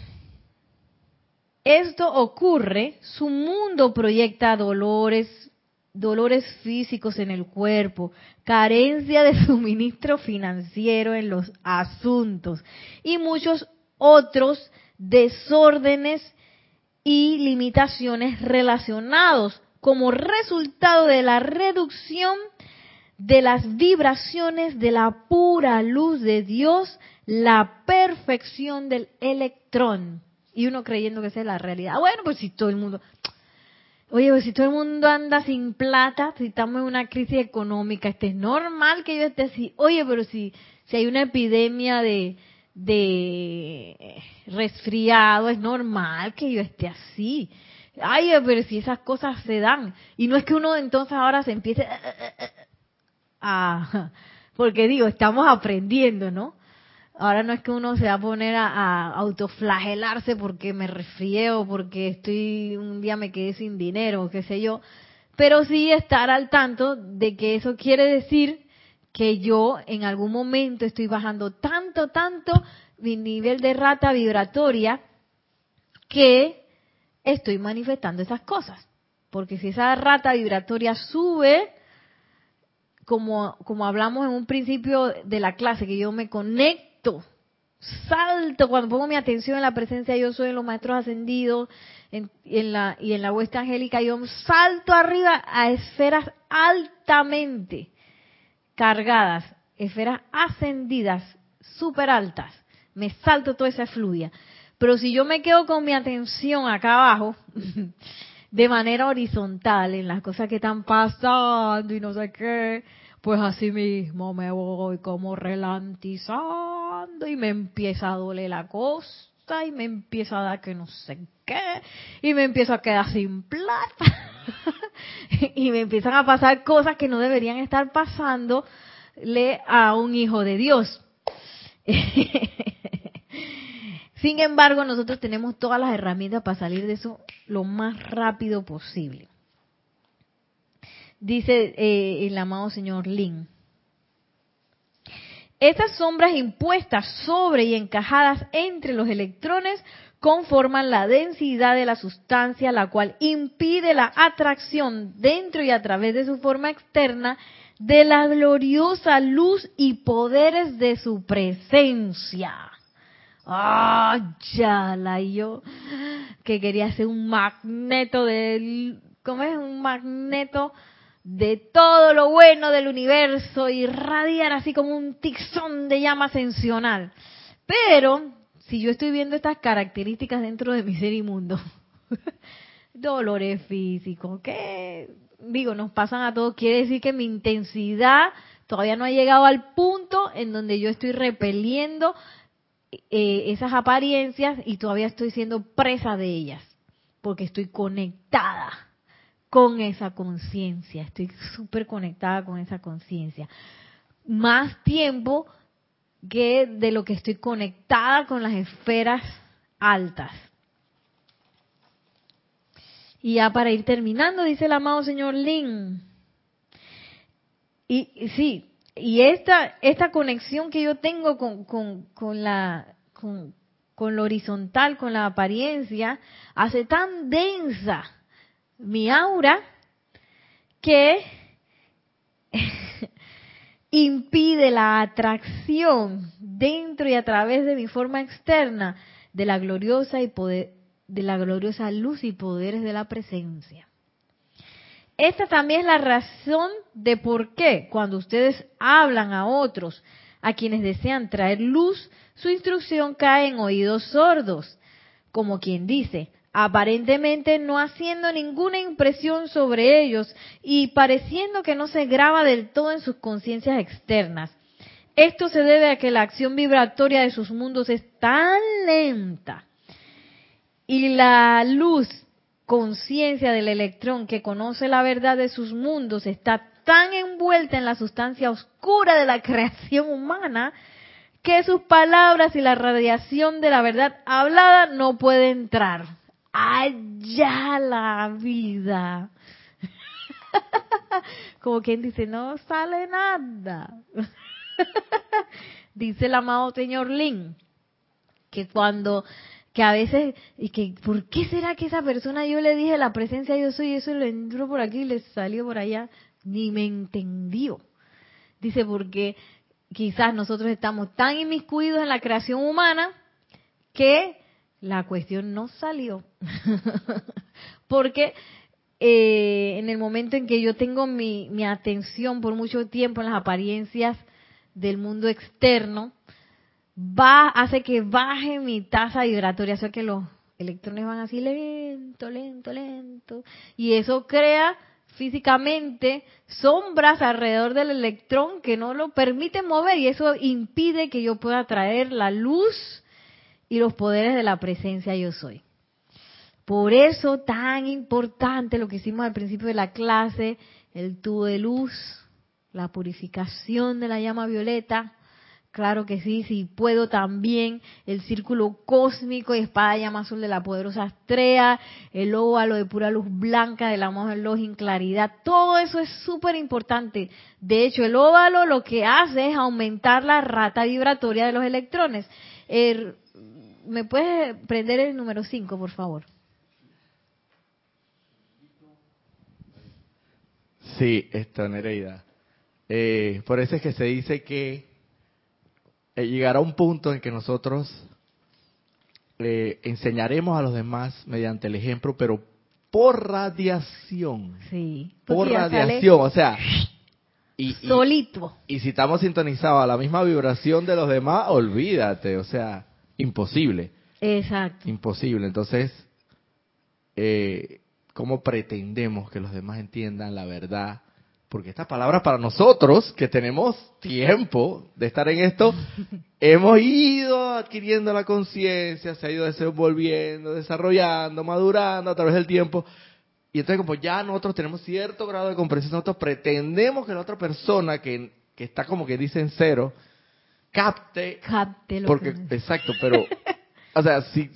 esto ocurre, su mundo proyecta dolores, dolores físicos en el cuerpo, carencia de (laughs) suministro financiero en los asuntos y muchos otros desórdenes y limitaciones relacionados como resultado de la reducción de las vibraciones de la pura luz de Dios, la perfección del electrón. Y uno creyendo que esa es la realidad. Bueno, pues si todo el mundo, Oye, pues si todo el mundo anda sin plata, si estamos en una crisis económica, este es normal que yo esté así. Oye, pero si, si hay una epidemia de, de resfriado, es normal que yo esté así. Ay, pero si esas cosas se dan. Y no es que uno entonces ahora se empiece a... (laughs) Porque digo, estamos aprendiendo, ¿no? Ahora no es que uno se va a poner a, autoflagelarse porque me resfrié o porque estoy un día me quedé sin dinero, qué sé yo, pero sí estar al tanto de que eso quiere decir que yo en algún momento estoy bajando tanto, tanto mi nivel de rata vibratoria que estoy manifestando esas cosas. Porque si esa rata vibratoria sube, como, como hablamos en un principio de la clase, que yo me conecto salto, cuando pongo mi atención en la presencia yo soy en los maestros ascendidos y en la huesta angélica, yo salto arriba a esferas altamente cargadas, esferas ascendidas, súper altas. Me salto toda esa fluya. Pero si yo me quedo con mi atención acá abajo, (laughs) de manera horizontal, en las cosas que están pasando y no sé qué, pues así mismo me voy como relantizando y me empieza a doler la costa y me empieza a dar que no sé qué y me empiezo a quedar sin plata (laughs) y me empiezan a pasar cosas que no deberían estar pasándole a un hijo de Dios. (laughs) Sin embargo, nosotros tenemos todas las herramientas para salir de eso lo más rápido posible dice eh, el amado señor Lin. Estas sombras impuestas sobre y encajadas entre los electrones conforman la densidad de la sustancia, la cual impide la atracción dentro y a través de su forma externa de la gloriosa luz y poderes de su presencia. ¡ah, ya la yo! Que quería ser un magneto del, ¿cómo es? Un magneto de todo lo bueno del universo y radiar así como un tixón de llama ascensional. Pero, si yo estoy viendo estas características dentro de mi ser inmundo, (laughs) dolores físicos, que digo, nos pasan a todos, quiere decir que mi intensidad todavía no ha llegado al punto en donde yo estoy repeliendo eh, esas apariencias y todavía estoy siendo presa de ellas, porque estoy conectada con esa conciencia, estoy súper conectada con esa conciencia. Más tiempo que de lo que estoy conectada con las esferas altas. Y ya para ir terminando, dice el amado señor Lin. Y, sí, y esta, esta conexión que yo tengo con, con, la, con, con lo horizontal, con la apariencia, hace tan densa mi aura que (laughs) impide la atracción dentro y a través de mi forma externa de la gloriosa y poder, de la gloriosa luz y poderes de la presencia. Esta también es la razón de por qué cuando ustedes hablan a otros, a quienes desean traer luz, su instrucción cae en oídos sordos, como quien dice, aparentemente no haciendo ninguna impresión sobre ellos y pareciendo que no se graba del todo en sus conciencias externas. Esto se debe a que la acción vibratoria de sus mundos es tan lenta y la luz, conciencia del electrón que conoce la verdad de sus mundos está tan envuelta en la sustancia oscura de la (laughs) creación humana que sus palabras y la radiación de la verdad hablada no puede entrar. Allá la vida. (laughs) Como quien dice, no sale nada. (laughs) dice el amado señor Lin que cuando que a veces, y que, ¿por qué será que esa persona yo le dije la presencia yo soy y eso le entró por aquí y le salió por allá? Ni me entendió. Dice, porque quizás nosotros estamos tan inmiscuidos en la creación humana que la cuestión no salió. (laughs) porque eh, en el momento en que yo tengo mi, atención por mucho tiempo en las apariencias del mundo externo, va, hace que baje mi tasa vibratoria, o sea que los electrones van así lento, lento, lento, y eso crea físicamente sombras alrededor del electrón que no lo permiten mover y eso impide que yo pueda traer la luz y los poderes de la presencia yo soy. Por eso tan importante lo que hicimos al principio de la clase, el tubo de luz, la purificación de la llama violeta, Claro que sí, si puedo también el círculo cósmico y espada llama azul de la poderosa estrella, el óvalo de pura luz blanca del amor del luz en claridad, todo eso es súper importante. De hecho, el óvalo lo que hace es aumentar la rata vibratoria de los electrones. Er, ¿Me puedes prender el número 5, por favor? Sí, esto, Nereida. Eh, por eso es que se dice que eh, llegará un punto en que nosotros eh, enseñaremos a los demás mediante el ejemplo, pero por radiación. Sí. Por radiación, o sea. Y, solito. Y, si estamos sintonizados a la misma vibración de los demás, olvídate, o sea, imposible. Exacto. Imposible. Entonces, eh, ¿cómo pretendemos que los demás entiendan la verdad? porque estas palabras para nosotros, que tenemos tiempo de estar en esto, (laughs) hemos ido adquiriendo la conciencia, se ha ido desenvolviendo, desarrollando, madurando a través del tiempo. Y entonces como ya nosotros tenemos cierto grado de comprensión, nosotros pretendemos que la otra persona que, que está como que dice en cero, capte. Capte lo porque, Exacto, pero, o sea, si,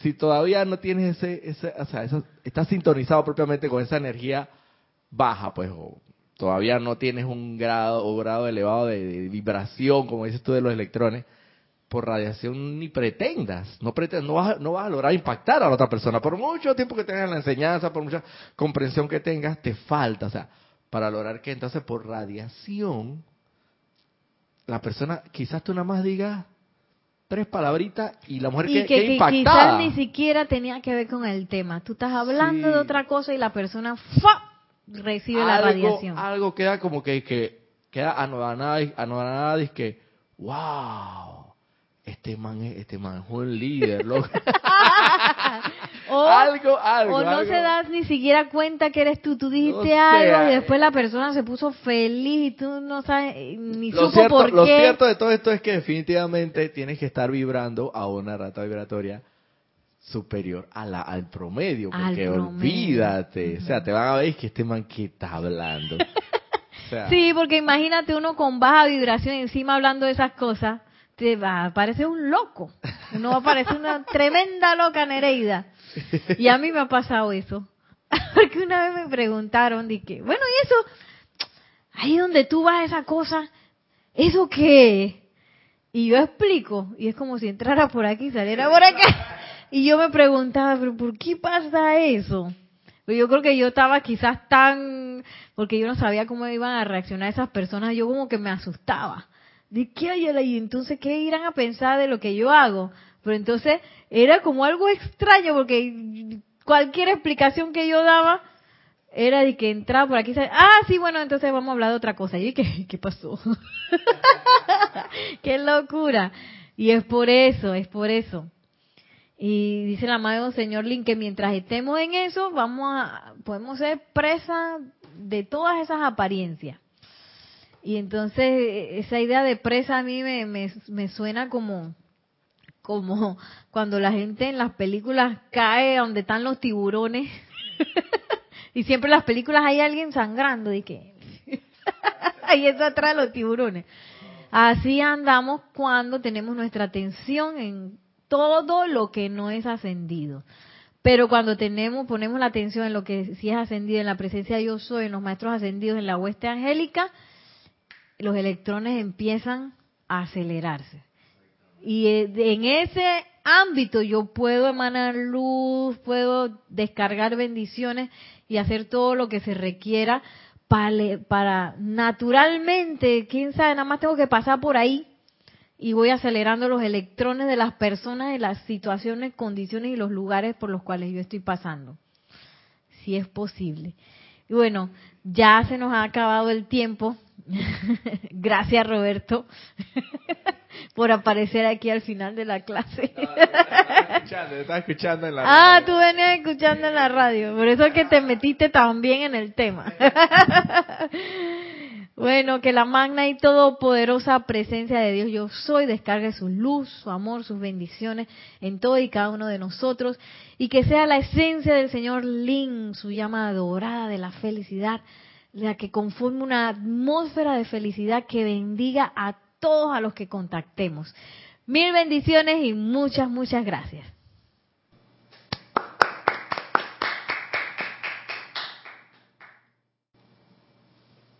si todavía no tienes ese, ese o sea, eso, estás sintonizado propiamente con esa energía baja, pues, o todavía no tienes un grado o grado elevado de, vibración, como dices tú, de los electrones, por radiación ni pretendas, no pretendas, no vas, no vas a lograr impactar a la otra persona. Por mucho tiempo que tengas la enseñanza, por mucha comprensión que tengas, te falta, o sea, para lograr que entonces por radiación, la persona, quizás tú nada más digas, tres palabritas y la mujer y que, que, quizás ni siquiera tenía que ver con el tema. Tú estás hablando de otra cosa y la persona recibe la radiación. Algo queda como que, que queda anodada, anodada, es que, wow, este man, este man es un líder, loco. (laughs) o, algo, algo. O no se das ni siquiera cuenta que eres tú. Tú dijiste algo y después la persona se puso feliz y tú no sabes ni supo por qué. Lo cierto de todo esto es que definitivamente tienes que estar vibrando a una rata vibratoria superior a la, al promedio, porque olvídate, o sea, te van a ver que este man que está hablando. (laughs) sí, porque imagínate uno con baja vibración encima hablando de esas cosas, te va a parecer un loco, uno va a parecer una tremenda loca Nereida. Y a mí me ha pasado eso, (laughs) porque una vez me preguntaron, dije, bueno, ¿y eso? Ahí donde tú vas esa cosa, ¿eso qué? Y yo explico, y es como si entrara por aquí y saliera por acá. Y yo me preguntaba, ¿pero por qué pasa eso? Pues yo creo que yo estaba quizás tan, porque yo no sabía cómo iban a reaccionar esas personas, yo como que me asustaba. ¿De qué hay ahí? Entonces, ¿qué irán a pensar de lo que yo hago? Pero entonces era como algo extraño porque cualquier explicación que yo daba era de que entraba por aquí, ah, sí, bueno, entonces vamos a hablar de otra cosa. Y ¿qué, qué pasó? (laughs) ¡Qué locura! Y es por eso, es por eso. Y dice el amado señor Lin que mientras estemos en eso, vamos a, podemos ser presa de todas esas apariencias. Y entonces esa idea de presa a mí me, me, suena como, como cuando la gente en las películas cae donde están los tiburones. (laughs) y siempre en las películas hay alguien sangrando y que (laughs) ahí está atrás los tiburones. Así andamos cuando tenemos nuestra atención en todo lo que no es ascendido. Pero cuando tenemos, ponemos la atención en lo que sí es ascendido, en la presencia de yo soy, en los maestros ascendidos, en la hueste angélica, los electrones empiezan a acelerarse. Y eh, en ese ámbito yo puedo emanar luz, puedo descargar bendiciones y hacer todo lo que se requiera para, para naturalmente, quién sabe, nada más tengo que pasar por ahí y voy acelerando los electrones de las personas, de las situaciones, condiciones y los lugares por los cuales yo estoy pasando. Si es posible. Y bueno, ya se nos ha acabado el tiempo. (laughs) Gracias Roberto (laughs) por aparecer aquí al final de la clase. Estaba escuchando, en la ah, tú venías escuchando en la radio. Por eso es que te metiste también en el tema. (laughs) Bueno, que la magna y todopoderosa presencia de Dios yo soy descargue su luz, su amor, sus bendiciones en todo y cada uno de nosotros y que sea la esencia del Señor Lin, su llama dorada de la felicidad, la que conforme una atmósfera de felicidad que bendiga a todos a los que contactemos. Mil bendiciones y muchas, muchas gracias.